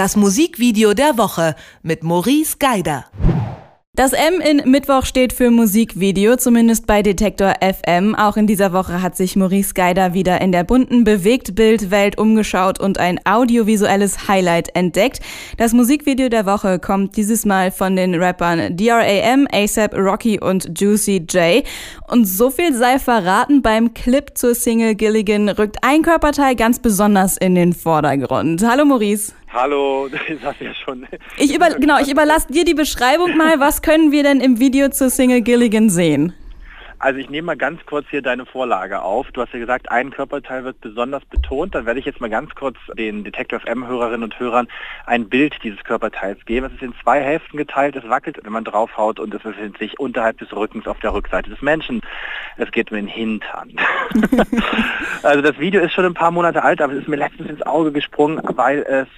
Das Musikvideo der Woche mit Maurice Geider. Das M in Mittwoch steht für Musikvideo, zumindest bei Detektor FM. Auch in dieser Woche hat sich Maurice Geider wieder in der bunten Bewegtbildwelt umgeschaut und ein audiovisuelles Highlight entdeckt. Das Musikvideo der Woche kommt dieses Mal von den Rappern DRAM, ASAP Rocky und Juicy J. Und so viel sei verraten, beim Clip zur Single Gilligan rückt ein Körperteil ganz besonders in den Vordergrund. Hallo Maurice. Hallo, das hast ja schon. Ich über, genau, ich überlasse dir die Beschreibung mal. Was können wir denn im Video zur Single Gilligan sehen? Also ich nehme mal ganz kurz hier deine Vorlage auf. Du hast ja gesagt, ein Körperteil wird besonders betont. Dann werde ich jetzt mal ganz kurz den Detective FM-Hörerinnen und Hörern ein Bild dieses Körperteils geben. Es ist in zwei Hälften geteilt, es wackelt, wenn man draufhaut und es befindet sich unterhalb des Rückens auf der Rückseite des Menschen. Es geht um den Hintern. also das Video ist schon ein paar Monate alt, aber es ist mir letztens ins Auge gesprungen, weil es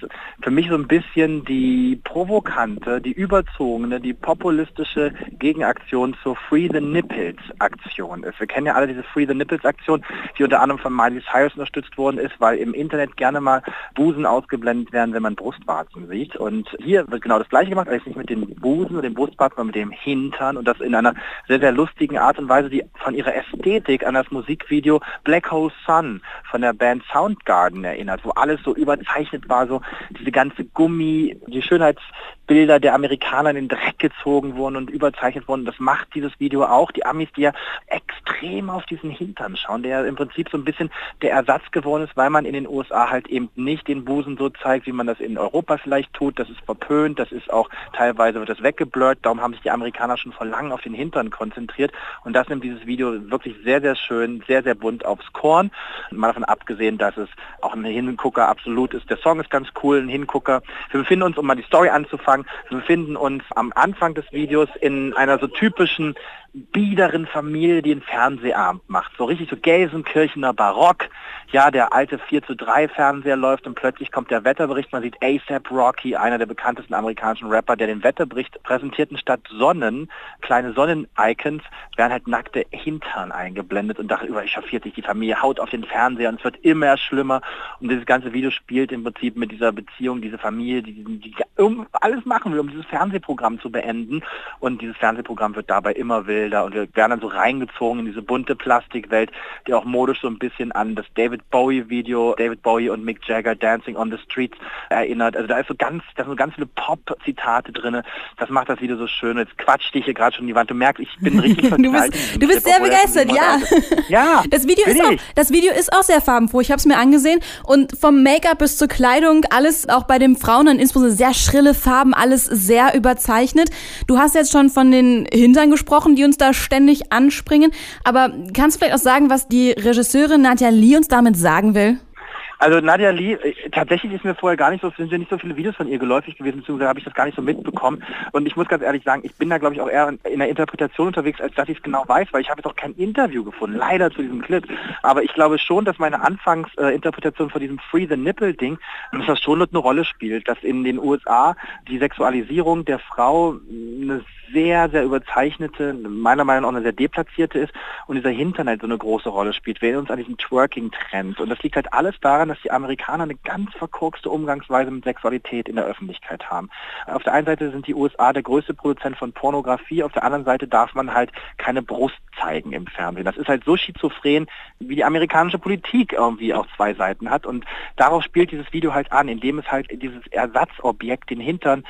für mich so ein bisschen die provokante, die überzogene, die populistische Gegenaktion zur Free the Nipples Aktion ist. Wir kennen ja alle diese Free the Nipples Aktion, die unter anderem von Miley Cyrus unterstützt worden ist, weil im Internet gerne mal Busen ausgeblendet werden, wenn man Brustwarzen sieht. Und hier wird genau das gleiche gemacht, allerdings nicht mit den Busen oder dem Brustwarzen, sondern mit dem Hintern und das in einer sehr, sehr lustigen Art und Weise, die von ihrer Ästhetik an das Musikvideo Black Hole Sun von der Band Soundgarden erinnert, wo alles so überzeichnet war, so diese ganze Gummi, die Schönheitsbilder der Amerikaner in den Dreck gezogen wurden und überzeichnet wurden. Das macht dieses Video auch. Die Amis, die ja extrem auf diesen Hintern schauen, der im Prinzip so ein bisschen der Ersatz geworden ist, weil man in den USA halt eben nicht den Busen so zeigt, wie man das in Europa vielleicht tut. Das ist verpönt, das ist auch teilweise wird das weggeblurrt. Darum haben sich die Amerikaner schon vor langem auf den Hintern konzentriert und das nimmt dieses Video wirklich sehr, sehr schön, sehr, sehr bunt aufs Korn. Mal davon abgesehen, dass es auch ein Hingucker absolut ist. Der Song ist ganz cool, ein Hingucker. Wir befinden uns, um mal die Story anzufangen, wir befinden uns am Anfang des Videos in einer so typischen biederen Familie, die einen Fernsehabend macht. So richtig so Gelsenkirchener Barock. Ja, der alte 4 zu 3 Fernseher läuft und plötzlich kommt der Wetterbericht. Man sieht ASAP Rocky, einer der bekanntesten amerikanischen Rapper, der den Wetterbericht präsentierten statt Sonnen, kleine Sonnen-Icons, werden halt nackte Hintern eingeblendet und darüber echauffiert sich die Familie, haut auf den Fernseher und es wird immer schlimmer. Und dieses ganze Video spielt im Prinzip mit dieser Beziehung, diese Familie, die, die, die alles machen will, um dieses Fernsehprogramm zu beenden. Und dieses Fernsehprogramm wird dabei immer wild Bilder und wir werden dann so reingezogen in diese bunte Plastikwelt, die auch modisch so ein bisschen an das David Bowie Video, David Bowie und Mick Jagger Dancing on the Streets erinnert. Also da ist so ganz, da sind so ganz viele Pop-Zitate drin. Das macht das Video so schön. Jetzt quatscht dich hier gerade schon die Wand. Du merkst, ich bin richtig Du bist, du bist sehr begeistert, ja. Ja. Das Video, ist auch, das Video ist auch sehr farbenfroh. Ich habe es mir angesehen und vom Make-up bis zur Kleidung, alles auch bei den Frauen dann insbesondere sehr schrille Farben, alles sehr überzeichnet. Du hast jetzt schon von den Hintern gesprochen, die uns da ständig anspringen. Aber kannst du vielleicht auch sagen, was die Regisseurin Nadja Lee uns damit sagen will? Also Nadia Lee, äh, tatsächlich ist mir vorher gar nicht so, sind mir nicht so viele Videos von ihr geläufig gewesen, beziehungsweise habe ich das gar nicht so mitbekommen. Und ich muss ganz ehrlich sagen, ich bin da glaube ich auch eher in der Interpretation unterwegs, als dass ich es genau weiß, weil ich habe jetzt auch kein Interview gefunden, leider zu diesem Clip. Aber ich glaube schon, dass meine Anfangsinterpretation von diesem Free the Nipple Ding, dass das schon eine Rolle spielt, dass in den USA die Sexualisierung der Frau eine sehr, sehr überzeichnete, meiner Meinung nach auch eine sehr deplatzierte ist und dieser Hintern halt so eine große Rolle spielt. Wir erinnern uns an diesen Twerking-Trend und das liegt halt alles daran, dass die Amerikaner eine ganz verkorkste Umgangsweise mit Sexualität in der Öffentlichkeit haben. Auf der einen Seite sind die USA der größte Produzent von Pornografie, auf der anderen Seite darf man halt keine Brust zeigen im Fernsehen. Das ist halt so schizophren, wie die amerikanische Politik irgendwie auch zwei Seiten hat und darauf spielt dieses Video halt an, indem es halt dieses Ersatzobjekt, den Hintern,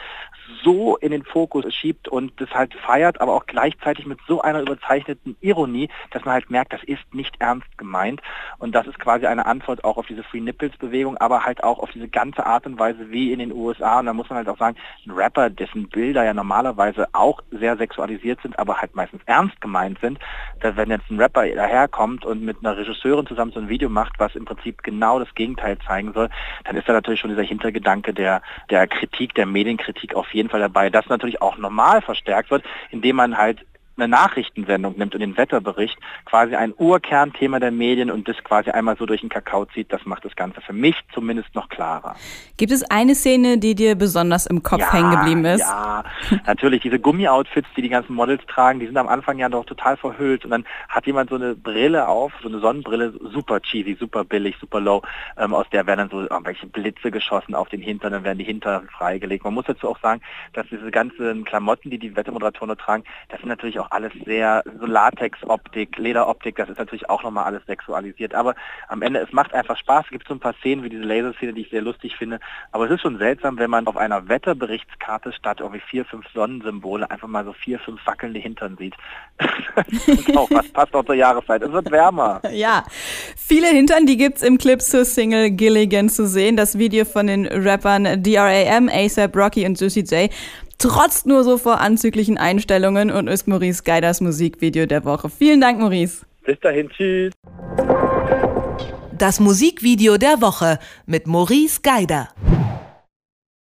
so in den Fokus schiebt und das halt feiert, aber auch gleichzeitig mit so einer überzeichneten Ironie, dass man halt merkt, das ist nicht ernst gemeint. Und das ist quasi eine Antwort auch auf diese Free Nipples Bewegung, aber halt auch auf diese ganze Art und Weise wie in den USA. Und da muss man halt auch sagen, ein Rapper, dessen Bilder ja normalerweise auch sehr sexualisiert sind, aber halt meistens ernst gemeint sind, dass wenn jetzt ein Rapper daherkommt und mit einer Regisseurin zusammen so ein Video macht, was im Prinzip genau das Gegenteil zeigen soll, dann ist da natürlich schon dieser Hintergedanke der, der Kritik, der Medienkritik auf jeden Fall dabei. Das natürlich auch normal verstärkt wird, indem man halt eine Nachrichtenwendung nimmt und den Wetterbericht quasi ein Urkernthema der Medien und das quasi einmal so durch den Kakao zieht, das macht das Ganze für mich zumindest noch klarer. Gibt es eine Szene, die dir besonders im Kopf ja, hängen geblieben ist? Ja, natürlich. Diese Gummi-Outfits, die die ganzen Models tragen, die sind am Anfang ja noch total verhüllt und dann hat jemand so eine Brille auf, so eine Sonnenbrille, super cheesy, super billig, super low, ähm, aus der werden dann so irgendwelche Blitze geschossen auf den Hintern, dann werden die Hintern freigelegt. Man muss dazu auch sagen, dass diese ganzen Klamotten, die die Wettermoderatoren tragen, das sind natürlich auch alles sehr so Latex-Optik, Lederoptik, das ist natürlich auch nochmal alles sexualisiert. Aber am Ende, es macht einfach Spaß. Es gibt so ein paar Szenen wie diese Laserszene, die ich sehr lustig finde. Aber es ist schon seltsam, wenn man auf einer Wetterberichtskarte statt irgendwie vier, fünf Sonnensymbole einfach mal so vier, fünf wackelnde Hintern sieht. auch, was passt auch zur Jahreszeit. Es wird wärmer. Ja, viele Hintern, die gibt es im Clip zur Single Gilligan zu sehen. Das Video von den Rappern DRAM, ASAP Rocky und Juicy J trotzt nur so vor anzüglichen Einstellungen und ist Maurice Geiders Musikvideo der Woche. Vielen Dank, Maurice. Bis dahin, tschüss. Das Musikvideo der Woche mit Maurice Geider.